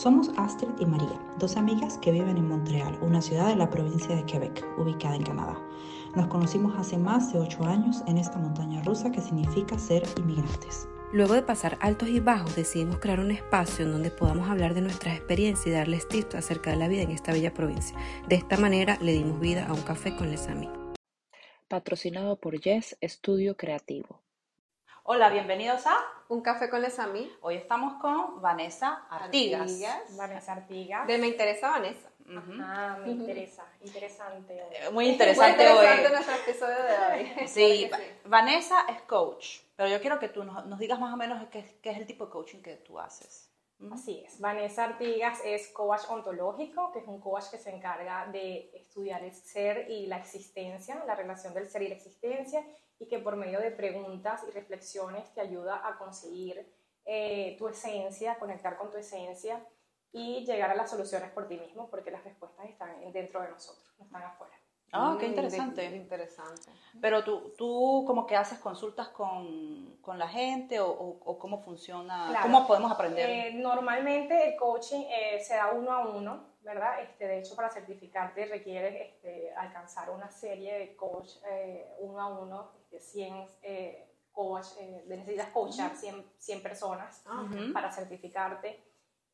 Somos Astrid y María, dos amigas que viven en Montreal, una ciudad de la provincia de Quebec, ubicada en Canadá. Nos conocimos hace más de ocho años en esta montaña rusa que significa ser inmigrantes. Luego de pasar altos y bajos, decidimos crear un espacio en donde podamos hablar de nuestras experiencias y darles tips acerca de la vida en esta bella provincia. De esta manera le dimos vida a un café con Les Amis. Patrocinado por Yes Estudio Creativo. Hola, bienvenidos a Un café con Les Amis. Hoy estamos con Vanessa Artigas. Vanessa Artigas. De Me Interesa Vanessa. Ah, me interesa. Interesante. Eh, Muy Muy interesante, interesante hoy. nuestro episodio de hoy. Sí, Vanessa es coach, pero yo quiero que tú nos, nos digas más o menos qué, qué es el tipo de coaching que tú haces. Así es. Vanessa Artigas es coach ontológico, que es un coach que se encarga de estudiar el ser y la existencia, la relación del ser y la existencia, y que por medio de preguntas y reflexiones te ayuda a conseguir eh, tu esencia, conectar con tu esencia y llegar a las soluciones por ti mismo, porque las respuestas están dentro de nosotros, no están afuera. Ah, qué Mm, interesante. de- Interesante. Pero tú, tú como que haces consultas con, con la gente o, o- o cómo funciona, Claro. cómo podemos aprender. Eh, normalmente el coaching eh, se da uno a uno, ¿verdad? Este, de hecho, para certificarte requieres este, alcanzar una serie de coach eh, uno a uno, este, 100 eh, coach, eh, necesitas coachar 100, 100 personas Ujú. para certificarte.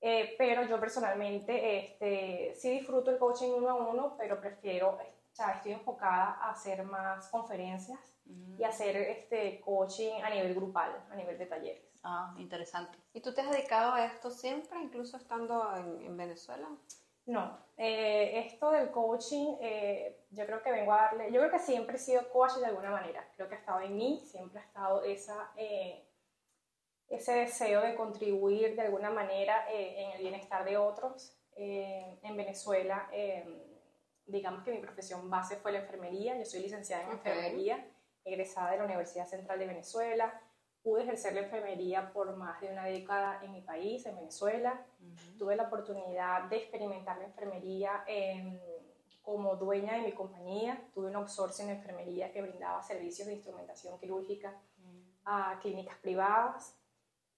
Eh, pero yo personalmente este, sí disfruto el coaching uno a uno, pero prefiero, o sea, estoy enfocada a hacer más conferencias y hacer este coaching a nivel grupal, a nivel de talleres. Ah, interesante. ¿Y tú te has dedicado a esto siempre, incluso estando en, en Venezuela? No, eh, esto del coaching, eh, yo creo que vengo a darle, yo creo que siempre he sido coach de alguna manera, creo que ha estado en mí, siempre ha estado esa, eh, ese deseo de contribuir de alguna manera eh, en el bienestar de otros. Eh, en Venezuela, eh, digamos que mi profesión base fue la enfermería, yo soy licenciada en enfermería, egresada de la Universidad Central de Venezuela, pude ejercer la enfermería por más de una década en mi país, en Venezuela tuve la oportunidad de experimentar la enfermería em, como dueña de mi compañía. Tuve un outsourcing de enfermería que brindaba servicios de instrumentación quirúrgica a clínicas privadas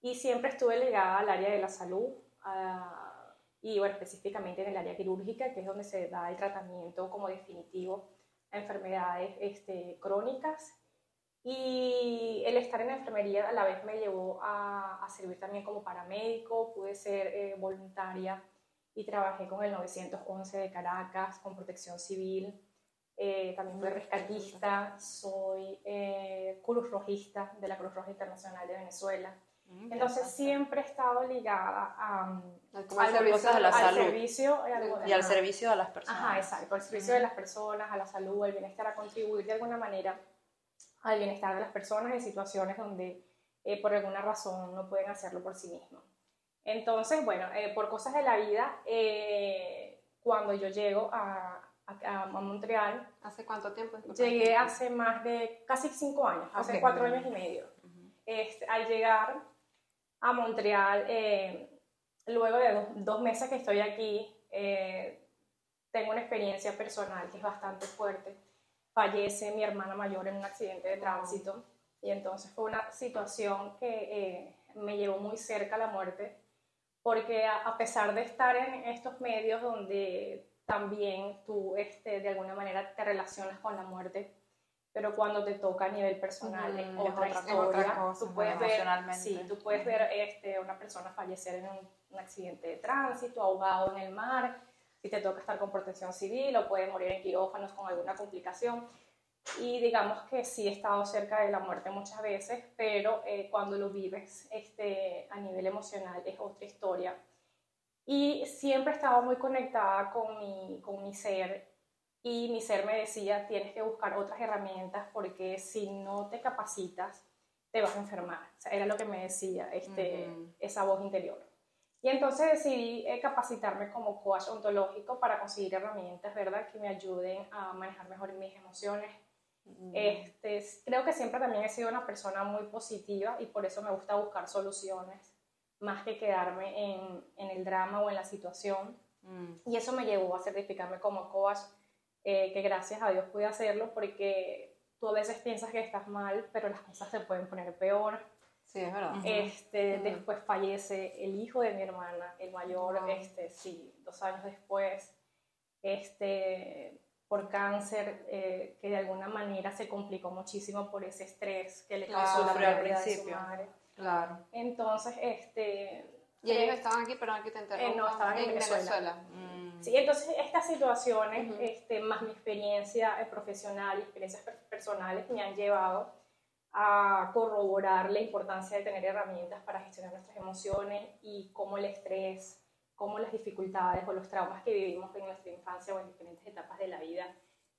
y siempre estuve ligada al área de la salud a- y bueno, específicamente en el área quirúrgica, que es donde se da el tratamiento como definitivo a enfermedades este, crónicas. Y el estar en la enfermería a la vez me llevó a, a servir también como paramédico, pude ser eh, voluntaria y trabajé con el 911 de Caracas, con protección civil, eh, también fui rescatista, soy eh, cruz rojista de la Cruz Roja Internacional de Venezuela. Mm, Entonces siempre he estado ligada a, Al- al servicio de la al salud. servicio eh, Y al ajá. servicio de las personas. Ajá, exacto, al servicio de las personas, a la salud, al bienestar, a contribuir de alguna manera al bienestar de las personas en situaciones donde eh, por alguna razón no pueden hacerlo por sí mismos. Entonces, bueno, eh, por cosas de la vida, eh, cuando yo llego a, a, a Montreal, ¿Hace cuánto tiempo? Llegué hace más de casi cinco años, hace cuatro años y medio. Este, al llegar a Montreal, luego de dos, dos meses que estoy aquí, tengo una experiencia personal que es bastante fuerte. Fallece mi hermana mayor en un accidente de tránsito. Y entonces fue una situación que eh, me llevó muy cerca a la muerte porque a, a pesar de estar en estos medios donde también tú este, de alguna manera te relacionas con la muerte, pero cuando te toca a nivel personal Ujú, es otra historia. otra cosa, tú puedes ver, sí, tú puedes ver este, una persona fallecer en un, un accidente de tránsito, ahogado en el mar, si te toca estar con protección civil o puede morir en quirófanos con alguna complicación. Y digamos que sí he estado cerca de la muerte muchas veces, pero eh, cuando lo vives este, a nivel emocional es otra historia. Y siempre he estado muy conectada con mi, con mi ser y mi ser me decía, tienes que buscar otras herramientas porque si no te capacitas, te vas a enfermar. O sea, era lo que me decía este, Ujú. esa voz interior. Y entonces decidí eh, capacitarme como coach ontológico para conseguir herramientas, ¿verdad?, que me ayuden a manejar mejor mis emociones. Este, creo que siempre también he sido una persona muy positiva y por eso me gusta buscar soluciones más que quedarme en, en el drama o en la situación. Mm. Y eso me llevó a certificarme como coach, eh, que gracias a Dios pude hacerlo porque tú a veces piensas que estás mal, pero las cosas se pueden poner peor. Sí, es verdad. Este, Después fallece el hijo de mi hermana, el mayor, este, sí, dos años después, este, por cáncer, eh, que de alguna manera se complicó muchísimo por ese estrés que le causó la pérdida de su madre. Claro. Entonces, este... ¿Y ellos estaban aquí, pero aquí te eh, no, estaban en, Venezuela. Mm. Sí, entonces estas situaciones, este, más mi experiencia eh, profesional y experiencias personales me han llevado a corroborar la importancia de tener herramientas para gestionar nuestras emociones y cómo el estrés, cómo las dificultades o los traumas que vivimos en nuestra infancia o en diferentes etapas de la vida,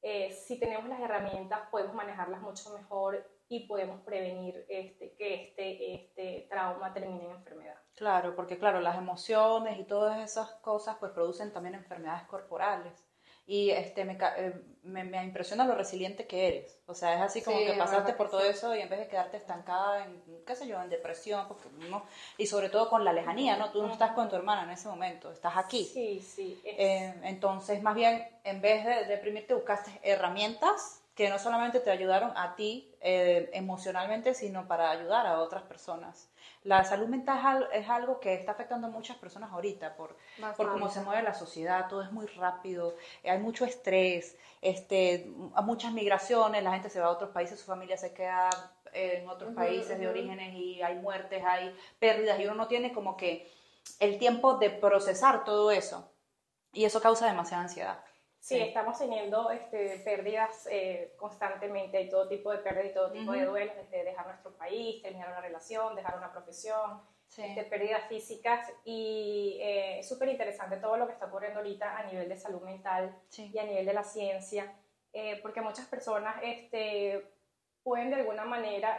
eh, si tenemos las herramientas podemos manejarlas mucho mejor y podemos prevenir este, que este, este trauma termine en enfermedad. Claro, porque claro, las emociones y todas esas cosas pues producen también enfermedades corporales y este, me, eh, me, me, impresiona lo resiliente que eres. O sea, es así como que pasaste por todo eso y en vez de quedarte estancada en, qué sé yo, en depresión, porque, ¿no? y sobre todo con la lejanía, ¿no? Tú no estás con tu hermana en ese momento, estás aquí. Sí, sí. Eh, entonces, más bien, en vez de deprimirte, buscaste herramientas que no solamente te ayudaron a ti eh, emocionalmente, sino para ayudar a otras personas. La salud mental es algo que está afectando a muchas personas ahorita por, por cómo se mueve la sociedad, todo es muy rápido, hay mucho estrés, este, muchas migraciones, la gente se va a otros países, su familia se queda en otros países de orígenes y hay muertes, hay pérdidas y uno no tiene como que el tiempo de procesar todo eso. Y eso causa demasiada ansiedad. Sí, estamos teniendo este, pérdidas eh, constantemente, hay todo tipo de pérdidas y todo tipo de duelos, desde dejar nuestro país, terminar una relación, dejar una profesión, este, pérdidas físicas y eh, es súper interesante todo lo que está ocurriendo ahorita a nivel de salud mental y a nivel de la ciencia, eh, porque muchas personas este, pueden de alguna manera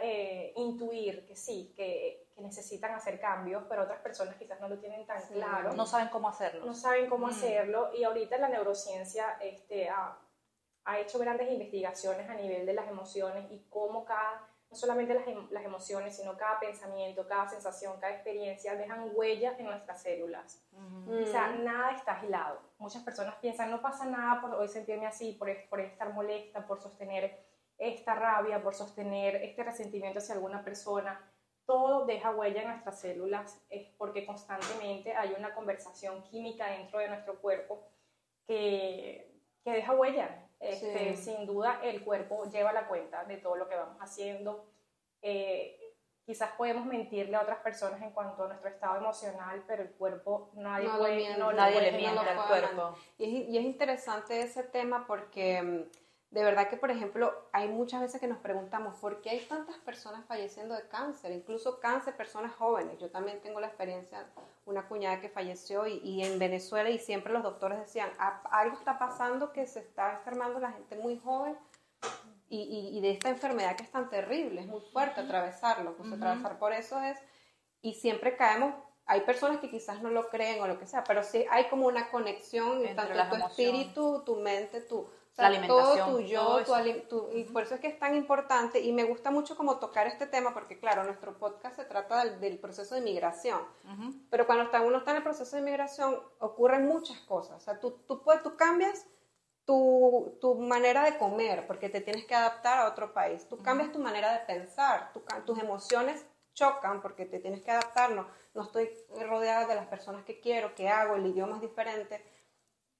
intuir que sí, que que necesitan hacer cambios, pero otras personas quizás no lo tienen tan claro. No saben cómo hacerlo. No saben cómo mm. hacerlo y ahorita la neurociencia este, ha, ha, hecho grandes investigaciones a nivel de las emociones y cómo cada, no solamente las, em, las, emociones, sino cada pensamiento, cada sensación, cada experiencia dejan huellas en nuestras células. O sea, nada está aislado. Muchas personas piensan, no pasa nada por hoy sentirme así, por, por estar molesta, por sostener esta rabia, por sostener este resentimiento hacia alguna persona todo deja huella en nuestras células es porque constantemente hay una conversación química dentro de nuestro cuerpo que, que deja huella. Este, Sin duda el cuerpo lleva la cuenta de todo lo que vamos haciendo. Eh, quizás podemos mentirle a otras personas en cuanto a nuestro estado emocional, pero el cuerpo nadie, puede, no, nadie le miente al cuerpo. Y es, y es interesante ese tema porque mm, de verdad que, por ejemplo, hay muchas veces que nos preguntamos por qué hay tantas personas falleciendo de cáncer, incluso cáncer, personas jóvenes. Yo también tengo la experiencia, una cuñada que falleció y, en Venezuela y siempre los doctores decían, ah, algo está pasando que se está enfermando la gente muy joven y, de esta enfermedad que es tan terrible, es muy fuerte atravesarlo, pues atravesar por eso es, y siempre caemos hay personas que quizás no lo creen o lo que sea, pero sí hay como una conexión entre tanto tu espíritu, tu mente, tu, la alimentación, todo tu yo, tu, y por eso es que es tan importante y me gusta mucho como tocar este tema porque claro, nuestro podcast se trata del, proceso de migración, pero cuando está, uno está en el proceso de migración ocurren muchas cosas, o sea, tú, tú, puedes, tú cambias tu, tu, manera de comer porque te tienes que adaptar a otro país, tú cambias tu manera de pensar, tus emociones chocan porque te tienes que adaptar, no, no estoy rodeada de las personas que quiero, que hago, el idioma es diferente.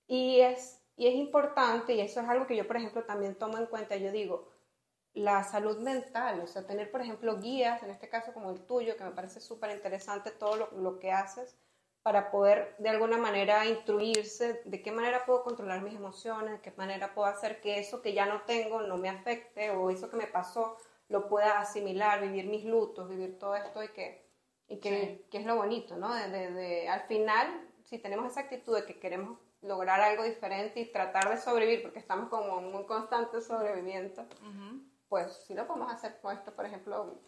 Y es y es importante, y eso es algo que yo, por ejemplo, también tomo en cuenta, yo digo, la salud mental, o sea, tener, por ejemplo, guías, en este caso como el tuyo, que me parece súper interesante todo lo, lo, que haces, para poder de alguna manera instruirse de qué manera puedo controlar mis emociones, de qué manera puedo hacer que eso que ya no tengo no me afecte, o eso que me pasó lo pueda asimilar, vivir mis lutos, vivir todo esto y que, y que, que es lo bonito, ¿no? De, de, de, al final, si tenemos esa actitud de que queremos lograr algo diferente y tratar de sobrevivir, porque estamos como en un constante sobrevivimiento, pues sí lo podemos hacer con esto, por ejemplo.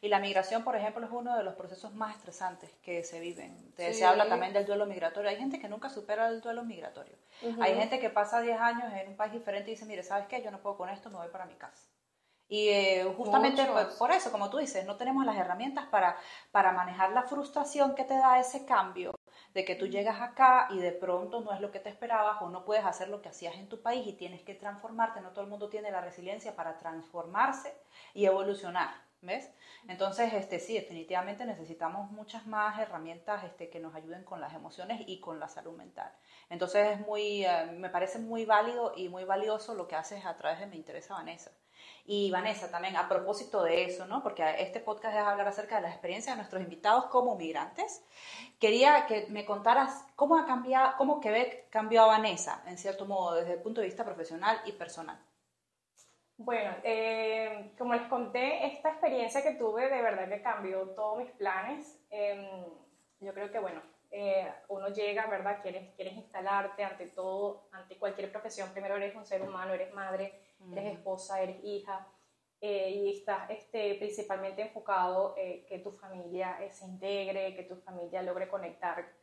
Y la migración, por ejemplo, es uno de los procesos más estresantes que se viven. Se habla también del duelo migratorio. Hay gente que nunca supera el duelo migratorio. Hay gente que pasa 10 años en un país diferente y dice, mire, ¿sabes qué? Yo no puedo con esto, me voy para mi casa. Y eh, justamente pues, por eso, como tú dices, no tenemos las herramientas para, para manejar la frustración que te da ese cambio de que tú llegas acá y de pronto no es lo que te esperabas o no puedes hacer lo que hacías en tu país y tienes que transformarte. No todo el mundo tiene la resiliencia para transformarse y evolucionar. Entonces, este, sí, definitivamente necesitamos muchas más herramientas este, que nos ayuden con las emociones y con la salud mental. Entonces, es muy, eh, me parece muy válido y muy valioso lo que haces a través de Me Interesa Vanessa. Y Vanessa, también a propósito de eso, ¿no? porque este podcast es hablar acerca de la experiencia de nuestros invitados como migrantes, quería que me contaras cómo ha cambiado, cómo Quebec cambió a Vanessa, en cierto modo, desde el punto de vista profesional y personal. Bueno, eh, como les conté, esta experiencia que tuve de verdad que cambió todos mis planes. Em, yo creo que, bueno, eh, uno llega, ¿verdad? Quieres, quieres instalarte ante todo, ante cualquier profesión. Primero eres un ser humano, eres madre, eres esposa, eres hija. Eh, y estás este, principalmente enfocado que tu familia se integre, que tu familia logre conectar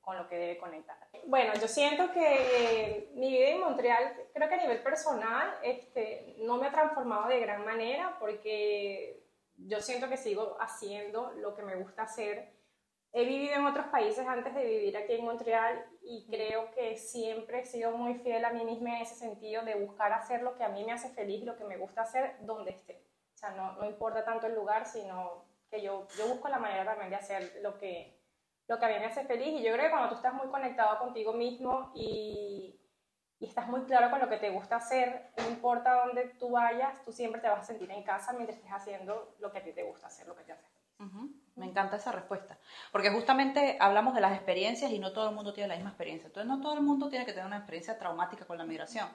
con lo que debe conectar. Bueno, yo siento que eh, mi vida en Montreal, creo que a nivel personal, este, no me ha transformado de gran manera porque yo siento que sigo haciendo lo que me gusta hacer. He vivido en otros países antes de vivir aquí en Montreal y creo que siempre he sido muy fiel a mí misma en ese sentido de buscar hacer lo que a mí me hace feliz, lo que me gusta hacer donde esté. O sea, no, no importa tanto el lugar, sino que yo, yo busco la manera también de hacer lo que, lo que a mí me hace feliz. Y yo creo que cuando tú estás muy conectado contigo mismo y, y estás muy claro con lo que te gusta hacer, no importa dónde tú vayas, tú siempre te vas a sentir en casa mientras estés haciendo lo que a ti te gusta hacer, lo que te hace feliz. Me encanta esa respuesta, porque justamente hablamos de las experiencias y no todo el mundo tiene la misma experiencia. Entonces, no todo el mundo tiene que tener una experiencia traumática con la migración.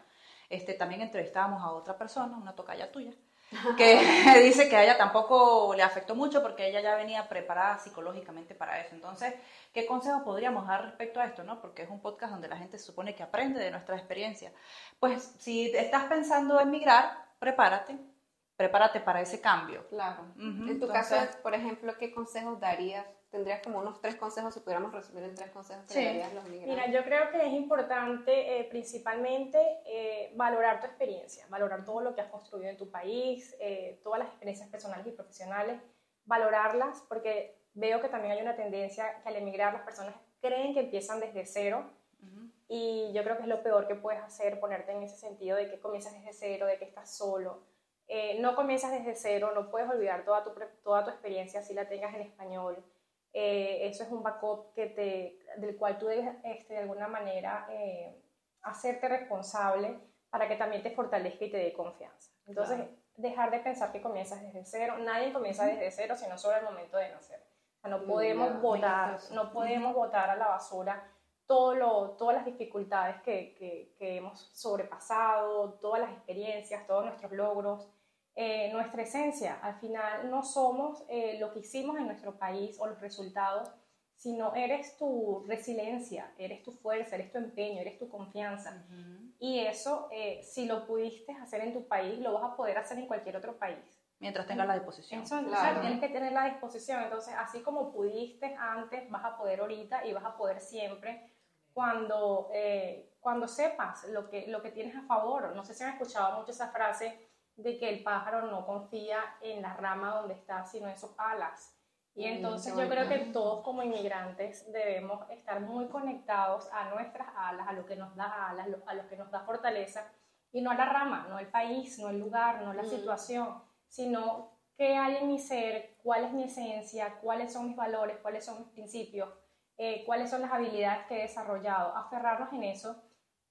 Este, también entrevistábamos a otra persona, una tocaya tuya, que dice que a ella tampoco le afectó mucho porque ella ya venía preparada psicológicamente para eso. Entonces, ¿qué consejos podríamos dar respecto a esto? ¿no? Porque es un podcast donde la gente se supone que aprende de nuestra experiencia. Pues si estás pensando en migrar, prepárate, prepárate para ese cambio. Claro. en tu caso, por ejemplo, ¿qué consejos darías tendrías como unos tres consejos, si pudiéramos resumir en tres consejos que darías los migrantes. Mira, yo creo que es importante eh, principalmente eh, valorar tu experiencia, valorar todo lo que has construido en tu país, eh, todas las experiencias personales y profesionales, valorarlas, porque veo que también hay una tendencia que al emigrar las personas creen que empiezan desde cero. Y yo creo que es lo peor que puedes hacer, ponerte en ese sentido de que comienzas desde cero, de que estás solo. no comienzas desde cero, no puedes olvidar toda tu, toda tu experiencia si la tengas en español. Eh, eso es un backup que te, del cual tú debes este, de alguna manera eh, hacerte responsable para que también te fortalezca y te dé confianza. Entonces, dejar de pensar que comienzas desde cero. Nadie comienza desde cero, sino solo el momento de nacer. O sea, no podemos votar, no podemos votar a la basura todo lo, todas las dificultades que, que, que hemos sobrepasado, todas las experiencias, todos nuestros logros. Eh, nuestra esencia. Al final no somos eh, lo que hicimos en nuestro país o los resultados, sino eres tu resiliencia, eres tu fuerza, eres tu empeño, eres tu confianza. Y eso, eh, si lo pudiste hacer en tu país, lo vas a poder hacer en cualquier otro país. Mientras tengas la disposición. Eso, claro. tienes que tener la disposición. Entonces, así como pudiste antes, vas a poder ahorita y vas a poder siempre cuando, cuando sepas lo que, lo que tienes a favor. No sé si han escuchado mucho esa frase de que el pájaro no confía en la rama donde está, sino en sus alas. Y entonces yo creo que todos como inmigrantes debemos estar muy conectados a nuestras alas, a lo que nos da alas, a lo que nos da fortaleza, y no a la rama, no el país, no el lugar, no la mm. situación, sino qué hay en mi ser, cuál es mi esencia, cuáles son mis valores, cuáles son mis principios, eh, cuáles son las habilidades que he desarrollado, aferrarnos en eso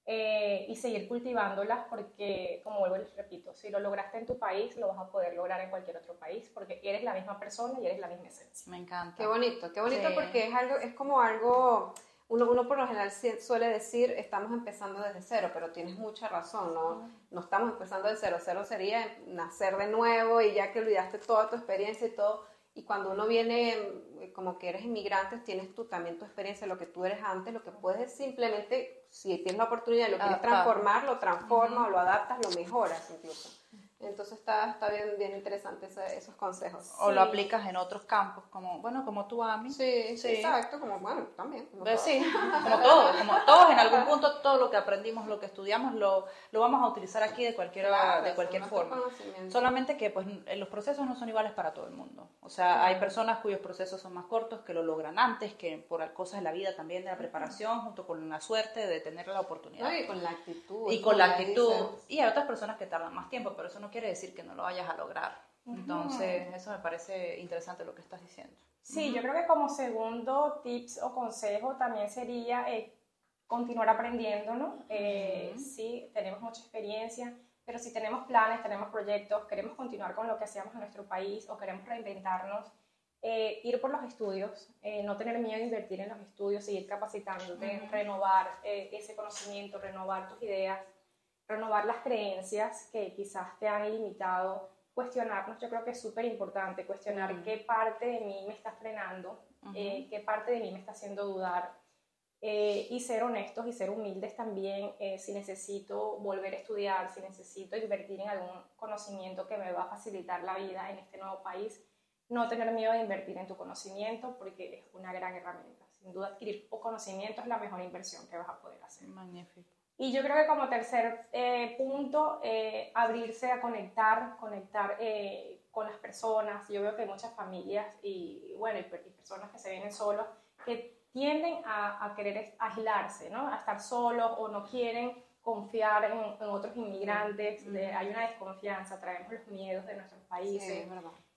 eh, y seguir cultivándolas porque, como vuelvo y repito, si lo lograste en tu país, lo vas a poder lograr en cualquier otro país porque eres la misma persona y eres la misma esencia. Me encanta. Qué bonito, qué bonito porque es algo, es como algo, uno, uno por lo general suele decir, estamos empezando desde cero, pero tienes mucha razón, ¿no? No estamos empezando de cero, cero sería nacer de nuevo y ya que olvidaste toda tu experiencia y todo, y cuando uno viene eh, como que eres inmigrante, tienes tú también tu experiencia, lo que tú eres antes, lo que puedes es simplemente, si tienes la oportunidad, lo quieres transformar, lo transformas o lo adaptas, lo mejoras incluso. Entonces está, está bien, bien interesante esos consejos. O lo aplicas en otros campos, como, bueno, como tú a mí. Sí, sí, exacto, como, bueno, también. Como pues Sí, como todos, como todos en algún punto, todo lo que aprendimos, lo que estudiamos, lo, lo vamos a utilizar aquí de cualquier, de cualquier forma. Solamente que pues los procesos no son iguales para todo el mundo. O sea, hay personas cuyos procesos son más cortos, que lo logran antes, que por cosas de la vida también, de la preparación, junto con la suerte de tener la oportunidad. y con la actitud. Y con la actitud. Y hay otras personas que tardan más tiempo, pero eso no quiere decir que no lo vayas a lograr. Entonces, eso me parece interesante lo que estás diciendo. Sí, yo creo que como segundo tips o consejo también sería eh, continuar aprendiendo, ¿no? Eh, sí, tenemos mucha experiencia, pero si tenemos planes, tenemos proyectos, queremos continuar con lo que hacíamos en nuestro país o queremos reinventarnos, eh, ir por los estudios, no tener miedo de invertir en los estudios, seguir capacitándote, renovar ese conocimiento, renovar tus ideas, renovar las creencias que quizás te han limitado cuestionarnos, yo creo que es súper importante, cuestionar qué parte de mí me está frenando, eh, qué parte de mí me está haciendo dudar, eh, y ser honestos y ser humildes también eh, si necesito volver a estudiar, si necesito invertir en algún conocimiento que me va a facilitar la vida en este nuevo país, no tener miedo de invertir en tu conocimiento porque es una gran herramienta. Sin duda adquirir conocimiento es la mejor inversión que vas a poder hacer. Magnífico. Y yo creo que como tercer eh, punto, eh, abrirse a conectar, conectar eh, con las personas. Yo veo que hay muchas familias y, bueno, y, personas que se vienen solos que tienden a, a, querer aislarse, ¿no? A estar solos o no quieren confiar en, otros inmigrantes. hay una desconfianza, traemos los miedos de nuestros países.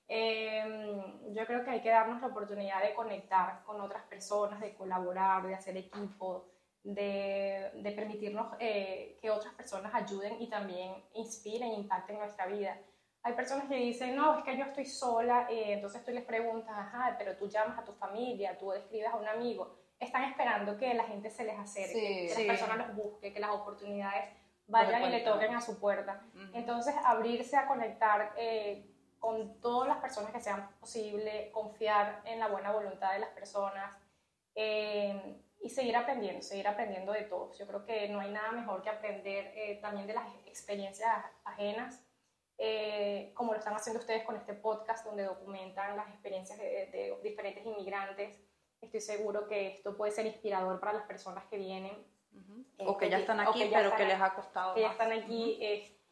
Em, yo creo que hay que darnos la oportunidad de conectar con otras personas, de colaborar, de hacer equipo de, de permitirnos eh, que otras personas ayuden y también inspiren, impacten nuestra vida. Hay personas que dicen, no, es que yo estoy sola, eh, entonces tú les preguntas, ajá, pero tú llamas a tu familia, tú escribes a un amigo. Están esperando que la gente se les acerque, que las personas los busquen, que las oportunidades vayan y le toquen a su puerta. Entonces, abrirse a conectar eh, con todas las personas que sean posible, confiar en la buena voluntad de las personas. Eh, y seguir aprendiendo, seguir aprendiendo de todos. Yo creo que no hay nada mejor que aprender eh, también de las experiencias ajenas, eh, como lo están haciendo ustedes con este podcast donde documentan las experiencias de, diferentes inmigrantes. Estoy seguro que esto puede ser inspirador para las personas que vienen. o que ya están aquí, pero que les ha costado. Que ya están aquí,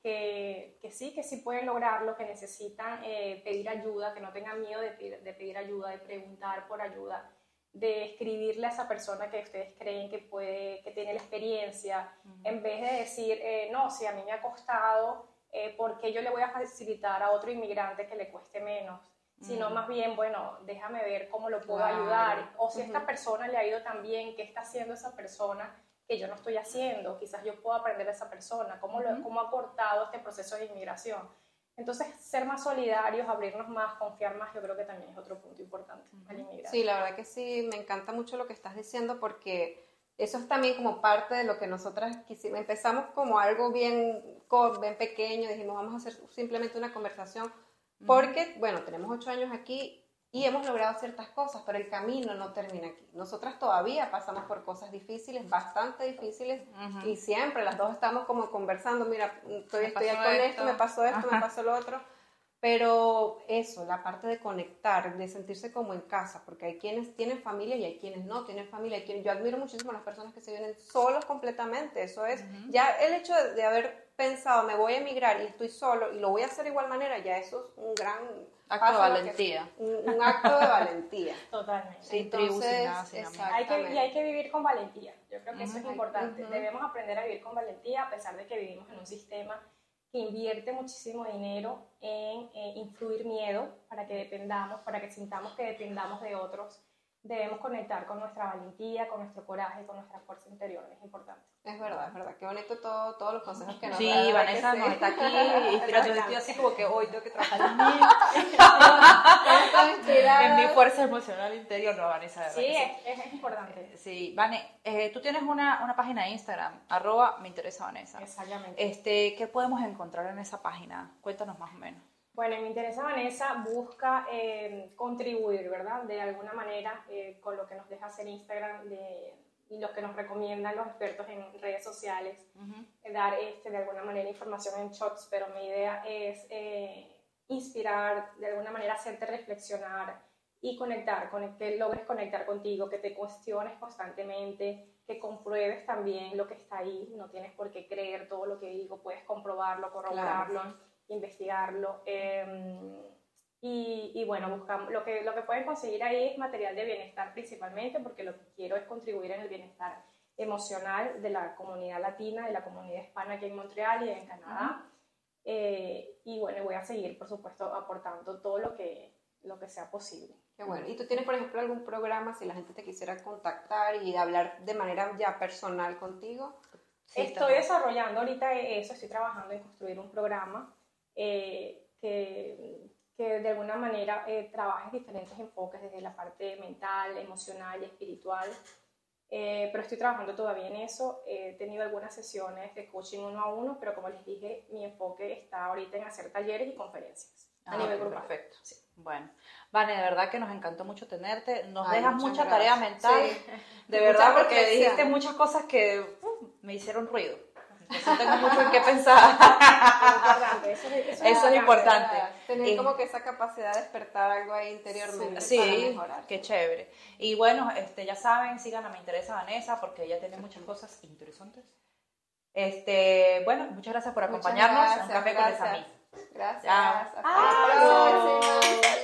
que, que, sí, que sí pueden lograrlo, que necesitan eh, pedir ayuda, que no tengan miedo de, de pedir ayuda, de preguntar por ayuda de escribirle a esa persona que ustedes creen que puede, que tiene la experiencia, en vez de decir, eh, no, si a mí me ha costado, eh, ¿por qué yo le voy a facilitar a otro inmigrante que le cueste menos? Sino más bien, bueno, déjame ver cómo lo puedo ayudar. O si a esta persona le ha ido tan bien, ¿qué está haciendo esa persona que yo no estoy haciendo? Quizás yo puedo aprender de esa persona, cómo, lo, cómo ha cortado este proceso de inmigración. Entonces, ser más solidarios, abrirnos más, confiar más, yo creo que también es otro punto importante al inmigrar. Sí, la verdad que sí, me encanta mucho lo que estás diciendo porque eso es también como parte de lo que nosotras quisimos. Empezamos como algo bien, bien pequeño, dijimos vamos a hacer simplemente una conversación porque, bueno, tenemos ocho años aquí y hemos logrado ciertas cosas, pero el camino no termina aquí. Nosotras todavía pasamos por cosas difíciles, bastante difíciles, y siempre las dos estamos como conversando, mira, estoy, estoy con esto, me pasó esto, me pasó lo otro, pero eso, la parte de conectar, de sentirse como en casa, porque hay quienes tienen familia y hay quienes no tienen familia. Hay quienes, yo admiro muchísimo a las personas que se vienen solos completamente, eso es, ya el hecho de, haber pensado, me voy a emigrar y estoy solo y lo voy a hacer de igual manera, ya eso es un gran acto de valentía. Un, acto de valentía. Totalmente. Sin Entonces, hay que, y hay que vivir con valentía. Yo creo que eso es importante. Debemos aprender a vivir con valentía a pesar de que vivimos en un sistema que invierte muchísimo dinero en eh, influir miedo para que dependamos, para que sintamos que dependamos de otros debemos conectar con nuestra valentía, con nuestro coraje, con nuestra fuerza interior, es importante. Es verdad, es verdad, qué bonito todo, todos los consejos que nos Sí, Vanessa nos está aquí inspirando, yo estoy así como que hoy tengo que trabajar en mí, en mi fuerza emocional interior, no, Vanessa. Sí, es, es, importante. Eh, sí, Vane, eh, tú tienes una, una, página de Instagram, arroba me interesa Vanessa. Exactamente. Este, ¿Qué podemos encontrar en esa página? Cuéntanos más o menos. Bueno, Me Interesa Vanessa busca eh, contribuir, ¿verdad? De alguna manera eh, con lo que nos deja hacer Instagram de, y lo que nos recomiendan los expertos en redes sociales, dar este, de alguna manera información en shots, pero mi idea es eh, inspirar, de alguna manera hacerte reflexionar y conectar, con, que logres conectar contigo, que te cuestiones constantemente, que compruebes también lo que está ahí, no tienes por qué creer todo lo que digo, puedes comprobarlo, corroborarlo investigarlo. Em, y, y, bueno, buscamos, lo, que, lo que pueden conseguir ahí es material de bienestar principalmente, porque lo que quiero es contribuir en el bienestar emocional de la comunidad latina, de la comunidad hispana aquí en Montreal y en Canadá. Eh, y bueno, voy a seguir, por supuesto, aportando todo lo que, lo que sea posible. Qué bueno. ¿Y tú tienes, por ejemplo, algún programa si la gente te quisiera contactar y hablar de manera ya personal contigo? Sí, estoy desarrollando ahorita eso, estoy trabajando en construir un programa eh, que, que de alguna manera eh, trabaje diferentes enfoques desde la parte mental, emocional y espiritual. Eh, pero estoy trabajando todavía en eso. He tenido algunas sesiones de coaching uno a uno, pero como les dije, mi enfoque está ahorita en hacer talleres y conferencias a Ah, nivel ok, grupal. Perfecto. Bueno, Vane, de verdad que nos encantó mucho tenerte. Nos Ay, dejas mucha gracias. tarea mental. Sí. De verdad, porque dijiste muchas cosas que uh, me hicieron ruido. Entonces tengo mucho en qué pensar. Eso, es- eso Eso es importante. Tener como que esa capacidad de despertar algo ahí interiormente para Sí, mejorar. qué chévere. Y bueno, este, ya saben, sigan a Me Interesa Vanessa porque ella tiene muchas cosas interesantes. Este, bueno, muchas gracias por acompañarnos gracias, Café con gracias. Desamí. Gracias. Chao. Hasta próxima.